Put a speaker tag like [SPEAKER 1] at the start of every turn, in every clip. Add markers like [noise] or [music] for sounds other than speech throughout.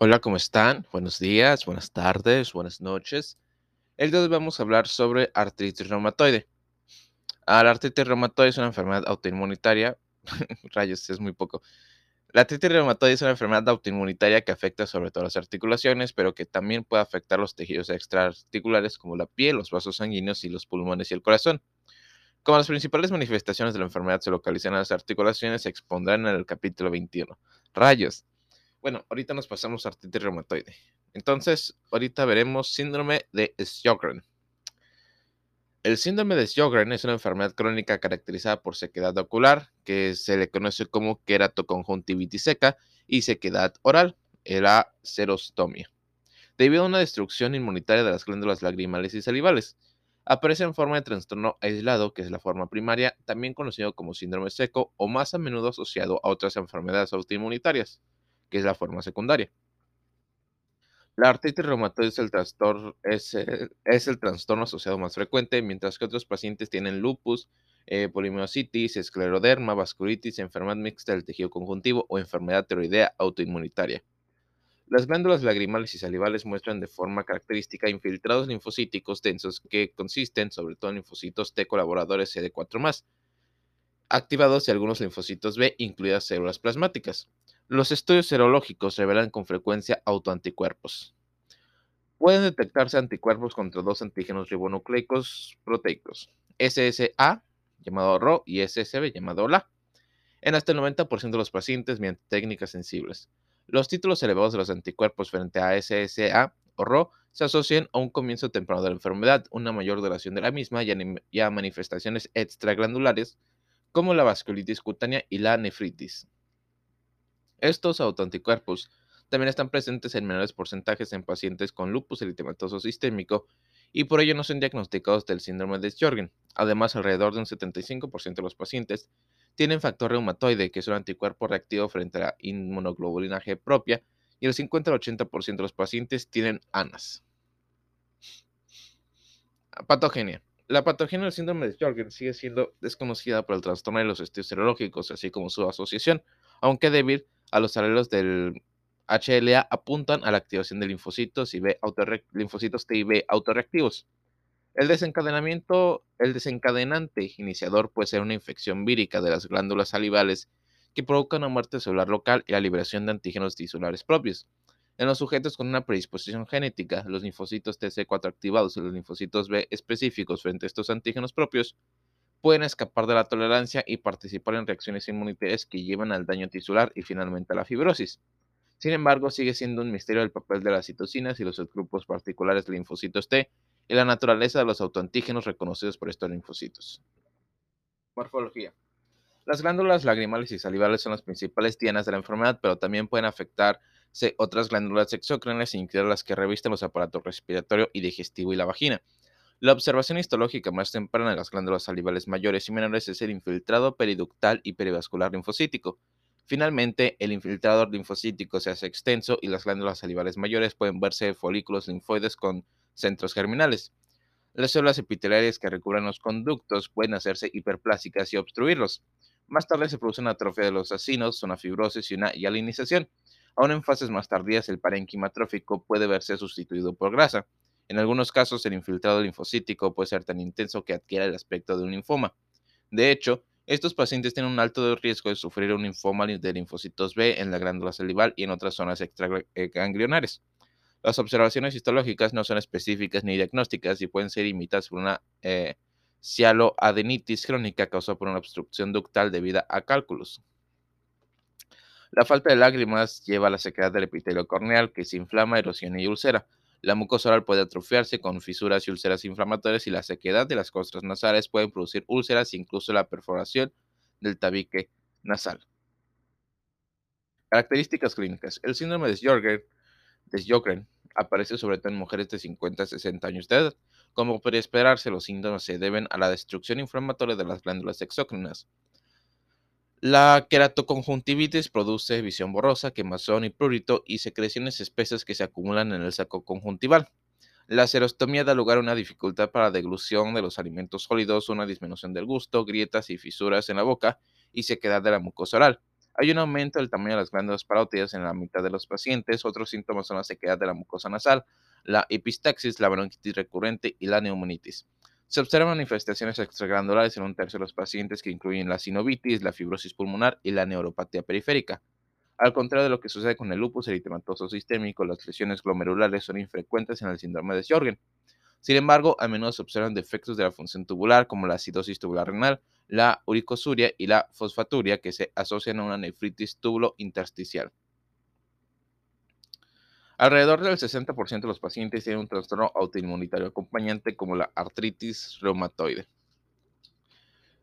[SPEAKER 1] Hola, ¿cómo están? Buenos días, buenas tardes, buenas noches. El día de hoy vamos a hablar sobre artritis reumatoide. Ah, la artritis reumatoide es una enfermedad autoinmunitaria. [laughs] Rayos, es muy poco. La artritis reumatoide es una enfermedad autoinmunitaria que afecta sobre todo las articulaciones, pero que también puede afectar los tejidos extraarticulares como la piel, los vasos sanguíneos y los pulmones y el corazón. Como las principales manifestaciones de la enfermedad se localizan en las articulaciones, se expondrán en el capítulo 21. Rayos. Bueno, ahorita nos pasamos a artritis reumatoide. Entonces, ahorita veremos síndrome de Sjögren. El síndrome de Sjögren es una enfermedad crónica caracterizada por sequedad ocular, que se le conoce como queratoconjuntivitis seca, y sequedad oral, la serostomia, debido a una destrucción inmunitaria de las glándulas lagrimales y salivales. Aparece en forma de trastorno aislado, que es la forma primaria, también conocido como síndrome seco o más a menudo asociado a otras enfermedades autoinmunitarias que es la forma secundaria. La artritis reumatoide es el, trastorno, asociado más frecuente, mientras que otros pacientes tienen lupus, eh, polimiositis, escleroderma, vasculitis, enfermedad mixta del tejido conjuntivo o enfermedad tiroidea autoinmunitaria. Las glándulas lagrimales y salivales muestran de forma característica infiltrados linfocíticos densos que consisten sobre todo en linfocitos T colaboradores CD4+, activados y algunos linfocitos B, incluidas células plasmáticas. Los estudios serológicos revelan con frecuencia autoanticuerpos. Pueden detectarse anticuerpos contra dos antígenos ribonucleicos proteicos, SSA, llamado RO, y SSB, llamado LA, en hasta el 90% de los pacientes mediante técnicas sensibles. Los títulos elevados de los anticuerpos frente a SSA o RO se asocian a un comienzo temprano de la enfermedad, una mayor duración de la misma y a manifestaciones extraglandulares como la vasculitis cutánea y la nefritis. Estos autoanticuerpos también están presentes en menores porcentajes en pacientes con lupus eritematoso sistémico y por ello no son diagnosticados del síndrome de Sjögren. Además, alrededor de un 75% de los pacientes tienen factor reumatoide, que es un anticuerpo reactivo frente a la inmunoglobulina G propia, y el 50 al 80% de los pacientes tienen ANAS. Patogenia. La patogenia del síndrome de Sjögren sigue siendo desconocida por el trastorno de los estudios serológicos, así como su asociación, aunque débil a los alelos del HLA apuntan a la activación de linfocitos, B linfocitos T y B autorreactivos. El desencadenamiento, el desencadenante iniciador puede ser una infección vírica de las glándulas salivales que provoca una muerte celular local y la liberación de antígenos tisulares propios. En los sujetos con una predisposición genética, los linfocitos TC4 activados y los linfocitos B específicos frente a estos antígenos propios pueden escapar de la tolerancia y participar en reacciones inmunitarias que llevan al daño tisular y finalmente a la fibrosis. Sin embargo, sigue siendo un misterio el papel de las citocinas y los subgrupos particulares de linfocitos T y la naturaleza de los autoantígenos reconocidos por estos linfocitos. Morfología. Las glándulas lagrimales y salivales son las principales dianas de la enfermedad, pero también pueden otras glándulas exócrinas, incluidas las que revisten los aparatos respiratorio y digestivo y la vagina. La observación histológica más temprana de las glándulas salivales mayores y menores es el infiltrado periductal y perivascular linfocítico. Finalmente, el infiltrado linfocítico se hace extenso y las glándulas salivales mayores pueden verse folículos linfoides con centros germinales. Las células epiteliales que recubren los conductos pueden hacerse hiperplásicas y obstruirlos. Más tarde se produce una atrofia de los acinos, una fibrosis y una hialinización. Aún en fases más tardías, el parénquima trófico puede verse sustituido por grasa. En algunos casos, el infiltrado linfocítico puede ser tan intenso que adquiera el aspecto de un linfoma. De hecho, estos pacientes tienen un alto riesgo de sufrir un linfoma de linfocitos B en la glándula salival y en otras zonas extraganglionares. Las observaciones histológicas no son específicas ni diagnósticas y pueden ser imitadas por una eh, cialoadenitis crónica causada por una obstrucción ductal debida a cálculos. La falta de lágrimas lleva a la sequedad del epitelio corneal que se inflama, erosiona y ulcera. La mucosa oral puede atrofiarse con fisuras y úlceras inflamatorias y la sequedad de las costras nasales pueden producir úlceras e incluso la perforación del tabique nasal. Características clínicas. El síndrome de Sjögren, aparece sobre todo en mujeres de 50 a 60 años de edad. Como puede esperarse, los síntomas se deben a la destrucción inflamatoria de las glándulas exócrinas. La queratoconjuntivitis produce visión borrosa, quemazón y prurito y secreciones espesas que se acumulan en el saco conjuntival. La serostomía da lugar a una dificultad para la deglución de los alimentos sólidos, una disminución del gusto, grietas y fisuras en la boca y sequedad de la mucosa oral. Hay un aumento del tamaño de las glándulas parótidas en la mitad de los pacientes. Otros síntomas son la sequedad de la mucosa nasal, la epistaxis, la bronquitis recurrente y la neumonitis. Se observan manifestaciones extraglandulares en un tercio de los pacientes que incluyen la sinovitis, la fibrosis pulmonar y la neuropatía periférica. Al contrario de lo que sucede con el lupus eritematoso sistémico, las lesiones glomerulares son infrecuentes en el síndrome de Sjögren. Sin embargo, a menudo se observan defectos de la función tubular como la acidosis tubular renal, la uricosuria y la fosfaturia que se asocian a una nefritis túbulo intersticial. Alrededor del 60% de los pacientes tienen un trastorno autoinmunitario acompañante como la artritis reumatoide.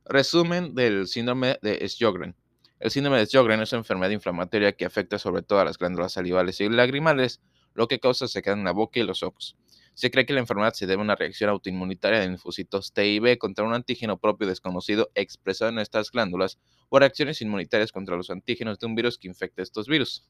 [SPEAKER 1] Resumen del síndrome de Sjögren. El síndrome de Sjögren es una enfermedad inflamatoria que afecta sobre todo a las glándulas salivales y lagrimales, lo que causa sequedad en la boca y los ojos. Se cree que la enfermedad se debe a una reacción autoinmunitaria de linfocitos T y B contra un antígeno propio desconocido expresado en estas glándulas o reacciones inmunitarias contra los antígenos de un virus que infecta estos virus.